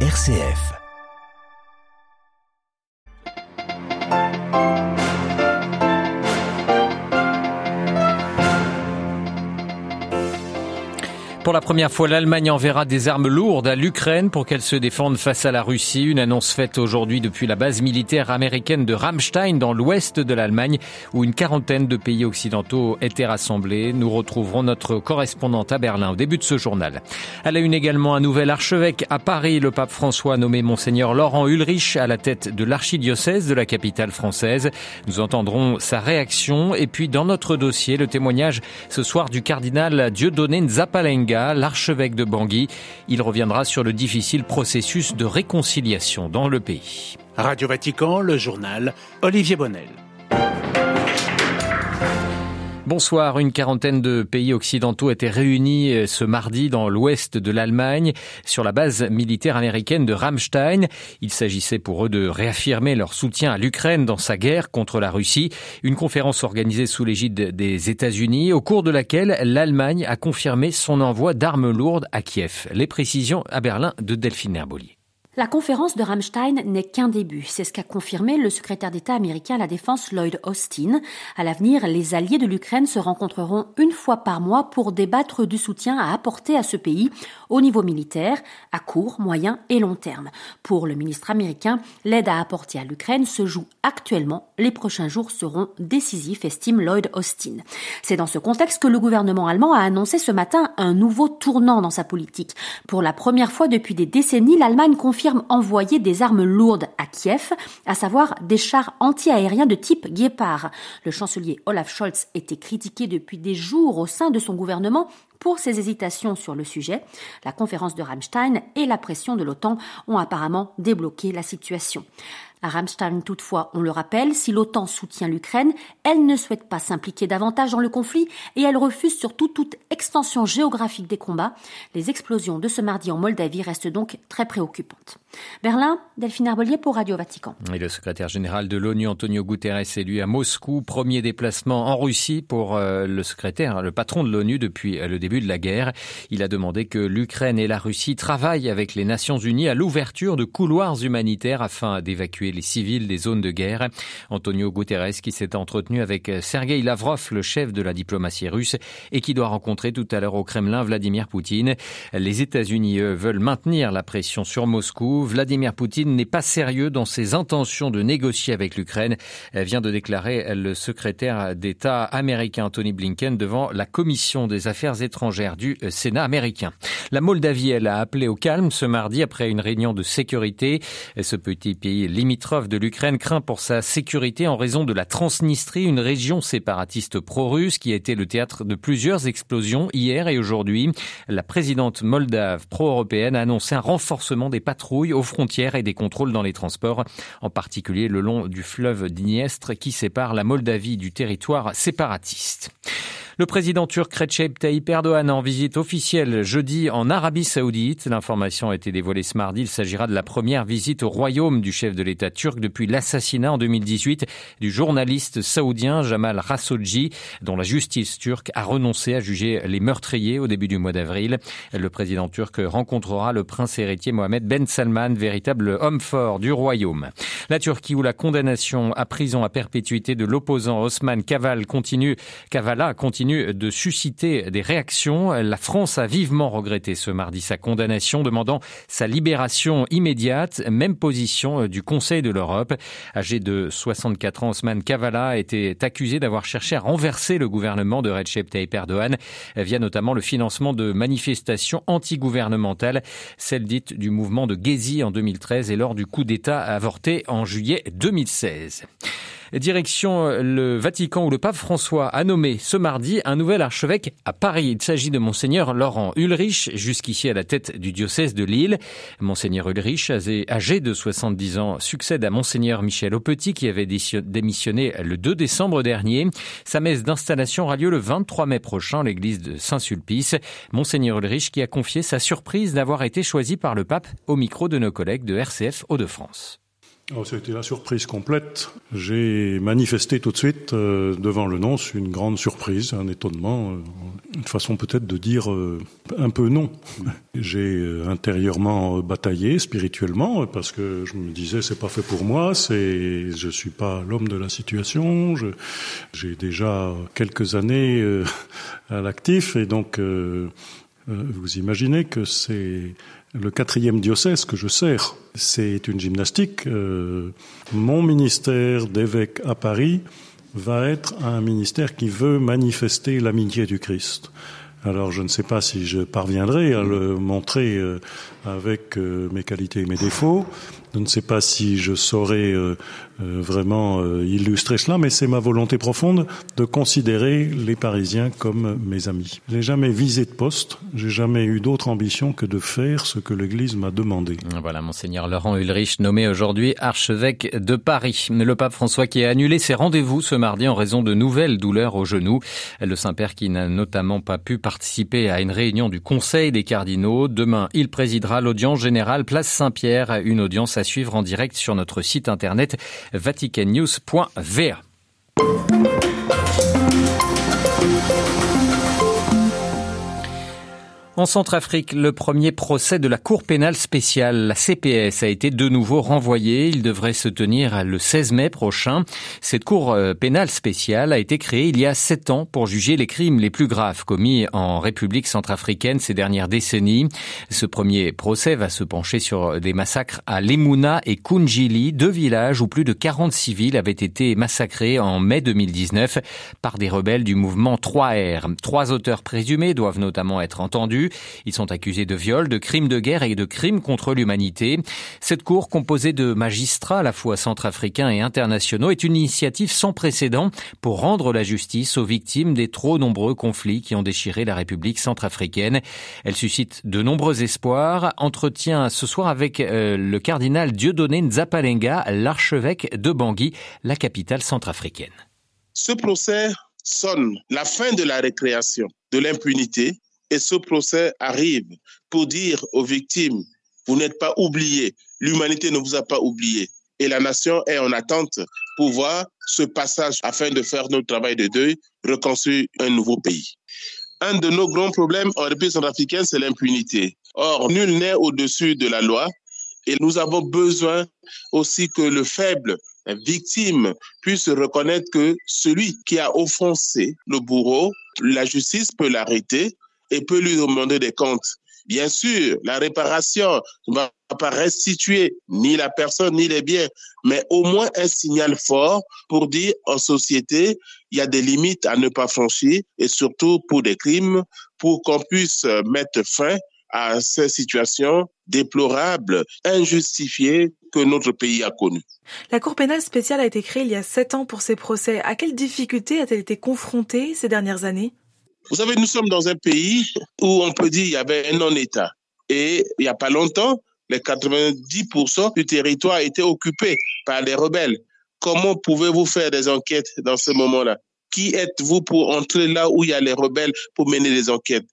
RCF. Pour la première fois, l'Allemagne enverra des armes lourdes à l'Ukraine pour qu'elle se défende face à la Russie. Une annonce faite aujourd'hui depuis la base militaire américaine de Ramstein dans l'ouest de l'Allemagne où une quarantaine de pays occidentaux étaient rassemblés. Nous retrouverons notre correspondante à Berlin au début de ce journal. Elle a une également un nouvel archevêque à Paris. Le pape François nommé Monseigneur Laurent Ulrich à la tête de l'archidiocèse de la capitale française. Nous entendrons sa réaction et puis dans notre dossier, le témoignage ce soir du cardinal Dieudonné Nzapalenga l'archevêque de Bangui. Il reviendra sur le difficile processus de réconciliation dans le pays. Radio Vatican, le journal Olivier Bonnel. Bonsoir. Une quarantaine de pays occidentaux étaient réunis euh, ce mardi dans l'ouest de l'Allemagne sur la base militaire américaine de Ramstein. Il s'agissait pour eux de réaffirmer leur soutien à l'Ukraine dans sa guerre contre la Russie. Une conférence organisée sous l'égide des États-Unis au cours de laquelle l'Allemagne a confirmé son envoi d'armes lourdes à Kiev. Les précisions à Berlin de Delphine Herbolier. La conférence de Rammstein n'est qu'un début. C'est ce qu'a confirmé le secrétaire d'État américain à la Défense Lloyd Austin. À l'avenir, les alliés de l'Ukraine se rencontreront une fois par mois pour débattre du soutien à apporter à ce pays au niveau militaire, à court, moyen et long terme. Pour le ministre américain, l'aide à apporter à l'Ukraine se joue actuellement. Les prochains jours seront décisifs, estime Lloyd Austin. C'est dans ce contexte que le gouvernement allemand a annoncé ce matin un nouveau tournant dans sa politique. Pour la première fois depuis des décennies, l'Allemagne confie envoyer des armes lourdes à Kiev, à savoir des chars anti-aériens de type Guépard. Le chancelier Olaf Scholz était critiqué depuis des jours au sein de son gouvernement pour ses hésitations sur le sujet. La conférence de Rammstein et la pression de l'OTAN ont apparemment débloqué la situation. À Ramstein, toutefois, on le rappelle, si l'OTAN soutient l'Ukraine, elle ne souhaite pas s'impliquer davantage dans le conflit et elle refuse surtout toute extension géographique des combats. Les explosions de ce mardi en Moldavie restent donc très préoccupantes. Berlin, Delphine Arbolier pour Radio Vatican. Et le secrétaire général de l'ONU, Antonio Guterres, est lui à Moscou. Premier déplacement en Russie pour euh, le secrétaire, le patron de l'ONU depuis euh, le début de la guerre. Il a demandé que l'Ukraine et la Russie travaillent avec les Nations Unies à l'ouverture de couloirs humanitaires afin d'évacuer les civils des zones de guerre. Antonio Guterres qui s'est entretenu avec Sergei Lavrov, le chef de la diplomatie russe, et qui doit rencontrer tout à l'heure au Kremlin Vladimir Poutine. Les États-Unis, veulent maintenir la pression sur Moscou. Vladimir Poutine n'est pas sérieux dans ses intentions de négocier avec l'Ukraine, vient de déclarer le secrétaire d'État américain Tony Blinken devant la commission des affaires étrangères du Sénat américain. La Moldavie, elle a appelé au calme ce mardi après une réunion de sécurité. Ce petit pays limite de l'Ukraine craint pour sa sécurité en raison de la Transnistrie, une région séparatiste pro-russe qui a été le théâtre de plusieurs explosions hier et aujourd'hui. La présidente moldave pro-européenne a annoncé un renforcement des patrouilles aux frontières et des contrôles dans les transports, en particulier le long du fleuve Dniestre qui sépare la Moldavie du territoire séparatiste. Le président turc Recep Tayyip Erdogan en visite officielle jeudi en Arabie Saoudite. L'information a été dévoilée ce mardi. Il s'agira de la première visite au royaume du chef de l'État turc depuis l'assassinat en 2018 du journaliste saoudien Jamal Khashoggi, dont la justice turque a renoncé à juger les meurtriers au début du mois d'avril. Le président turc rencontrera le prince héritier Mohamed Ben Salman, véritable homme fort du royaume. La Turquie où la condamnation à prison à perpétuité de l'opposant Osman continue, Kavala continue de susciter des réactions. La France a vivement regretté ce mardi sa condamnation, demandant sa libération immédiate. Même position euh, du Conseil de l'Europe. Âgé de 64 ans, Osman Kavala était accusé d'avoir cherché à renverser le gouvernement de Recep Tayyip Erdogan via notamment le financement de manifestations antigouvernementales, celle dite du mouvement de Gezi en 2013 et lors du coup d'État avorté en juillet 2016. Direction euh, le Vatican où le pape François a nommé ce mardi un nouvel archevêque à Paris. Il s'agit de monseigneur Laurent Ulrich, jusqu'ici à la tête du diocèse de Lille. Monseigneur Ulrich, âgé de 70 ans, succède à monseigneur Michel Aupetit qui avait démissionné le 2 décembre dernier. Sa messe d'installation aura lieu le 23 mai prochain à l'église de Saint-Sulpice. Monseigneur Ulrich qui a confié sa surprise d'avoir été choisi par le pape au micro de nos collègues de RCF Hauts-de-France. Oh, ça a été la surprise complète. J'ai manifesté tout de suite euh, devant le nonce une grande surprise, un étonnement, euh, une façon peut-être de dire euh, un peu non. J'ai intérieurement bataillé spirituellement parce que je me disais c'est pas fait pour moi, c'est je suis pas l'homme de la situation, j'ai déjà quelques années à l'actif et donc vous imaginez que c'est le quatrième diocèse que je sers. C'est une gymnastique. Euh, mon ministère d'évêque à Paris va être un ministère qui veut manifester l'amitié du Christ. Alors je ne sais pas si je parviendrai à le montrer euh, avec euh, mes qualités et mes défauts. Je ne sais pas si je saurais euh, vraiment euh, illustrer cela, mais c'est ma volonté profonde de considérer les Parisiens comme mes amis. J'ai jamais visé de poste, j'ai jamais eu d'autre ambition que de faire ce que l'Église m'a demandé. Voilà, monseigneur Laurent Ulrich, nommé aujourd'hui archevêque de Paris. Le pape François qui a annulé ses rendez-vous ce mardi en raison de nouvelles douleurs au genou. Le Saint-Père qui n'a notamment pas pu participer à une réunion du Conseil des cardinaux. Demain, il présidera l'audience générale Place Saint-Pierre, une audience à suivre en direct sur notre site internet vaticannews.va. En Centrafrique, le premier procès de la Cour pénale spéciale, la CPS, a été de nouveau renvoyé. Il devrait se tenir le 16 mai prochain. Cette Cour euh, pénale spéciale a été créée il y a sept ans pour juger les crimes les plus graves commis en République centrafricaine ces dernières décennies. Ce premier procès va se pencher sur des massacres à Lemuna et Kunjili, deux villages où plus de 40 civils avaient été massacrés en mai 2019 par des rebelles du mouvement 3R. Trois auteurs présumés doivent notamment être entendus. Ils sont accusés de viol, de crimes de guerre et de crimes contre l'humanité. Cette cour, composée de magistrats à la fois centrafricains et internationaux, est une initiative sans précédent pour rendre la justice aux victimes des trop nombreux conflits qui ont déchiré la République centrafricaine. Elle suscite de nombreux espoirs. Entretien ce soir avec euh, le cardinal Dieudonné Nzapalenga, l'archevêque de Bangui, la capitale centrafricaine. Ce procès sonne la fin de la récréation, de l'impunité et ce procès arrive pour dire aux victimes, vous n'êtes pas oubliés, l'humanité ne vous a pas oublié. Et la nation est en attente pour voir ce passage afin de faire notre travail de deuil, reconstruire un nouveau pays. Un de nos grands problèmes en République centrafricaine, c'est l'impunité. Or, nul n'est au-dessus de la loi et nous avons besoin aussi que le faible victime puisse reconnaître que celui qui a offensé le bourreau, la justice peut l'arrêter et peut lui demander des comptes. Bien sûr, la réparation ne va pas restituer ni la personne ni les biens, mais au moins un signal fort pour dire en société, il y a des limites à ne pas franchir et surtout pour des crimes, pour qu'on puisse mettre fin à ces situations déplorables, injustifiées que notre pays a connues. La Cour pénale spéciale a été créée il y a sept ans pour ces procès. À quelles difficultés a-t-elle été confrontée ces dernières années? Vous savez, nous sommes dans un pays où on peut dire qu'il y avait un non-État. Et il n'y a pas longtemps, les 90% du territoire étaient occupés par les rebelles. Comment pouvez-vous faire des enquêtes dans ce moment-là? Qui êtes-vous pour entrer là où il y a les rebelles pour mener des enquêtes?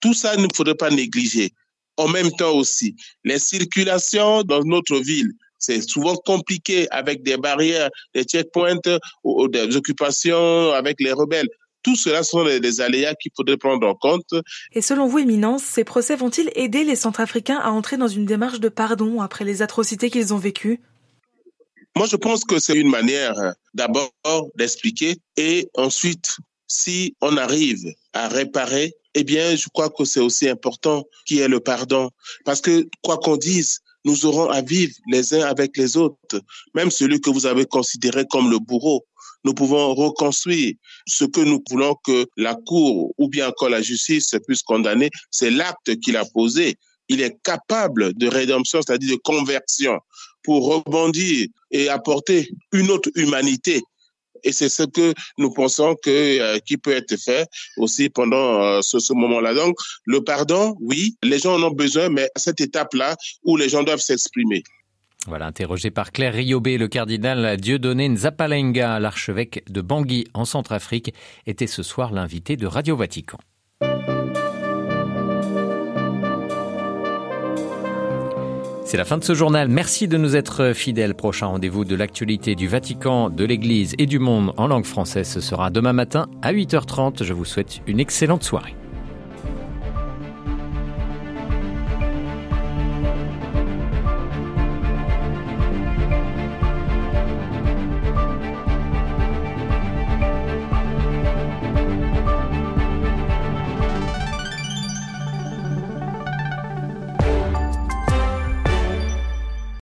Tout ça, il ne faudrait pas négliger. En même temps aussi, les circulations dans notre ville, c'est souvent compliqué avec des barrières, des checkpoints ou des occupations avec les rebelles. Tout cela sont des aléas qu'il faudrait prendre en compte. Et selon vous, Éminence, ces procès vont-ils aider les Centrafricains à entrer dans une démarche de pardon après les atrocités qu'ils ont vécues? Moi, je pense que c'est une manière d'abord d'expliquer et ensuite, si on arrive à réparer, eh bien, je crois que c'est aussi important qu'il y ait le pardon. Parce que, quoi qu'on dise, nous aurons à vivre les uns avec les autres, même celui que vous avez considéré comme le bourreau nous pouvons reconstruire ce que nous voulons que la Cour ou bien encore la justice puisse condamner, c'est l'acte qu'il a posé. Il est capable de rédemption, c'est-à-dire de conversion, pour rebondir et apporter une autre humanité et c'est ce que nous pensons que euh, qui peut être fait aussi pendant euh, ce, moment-là. Donc, le pardon, oui, les gens en ont besoin, mais à cette étape-là où les gens doivent s'exprimer. Voilà, interrogé par Claire Riobé, le cardinal Dieudonné Nzapalenga, l'archevêque de Bangui en Centrafrique, était ce soir l'invité de Radio Vatican. C'est la fin de ce journal. Merci de nous être fidèles. Prochain rendez-vous de l'actualité du Vatican, de l'Église et du monde en langue française. Ce sera demain matin à 8h30. Je vous souhaite une excellente soirée.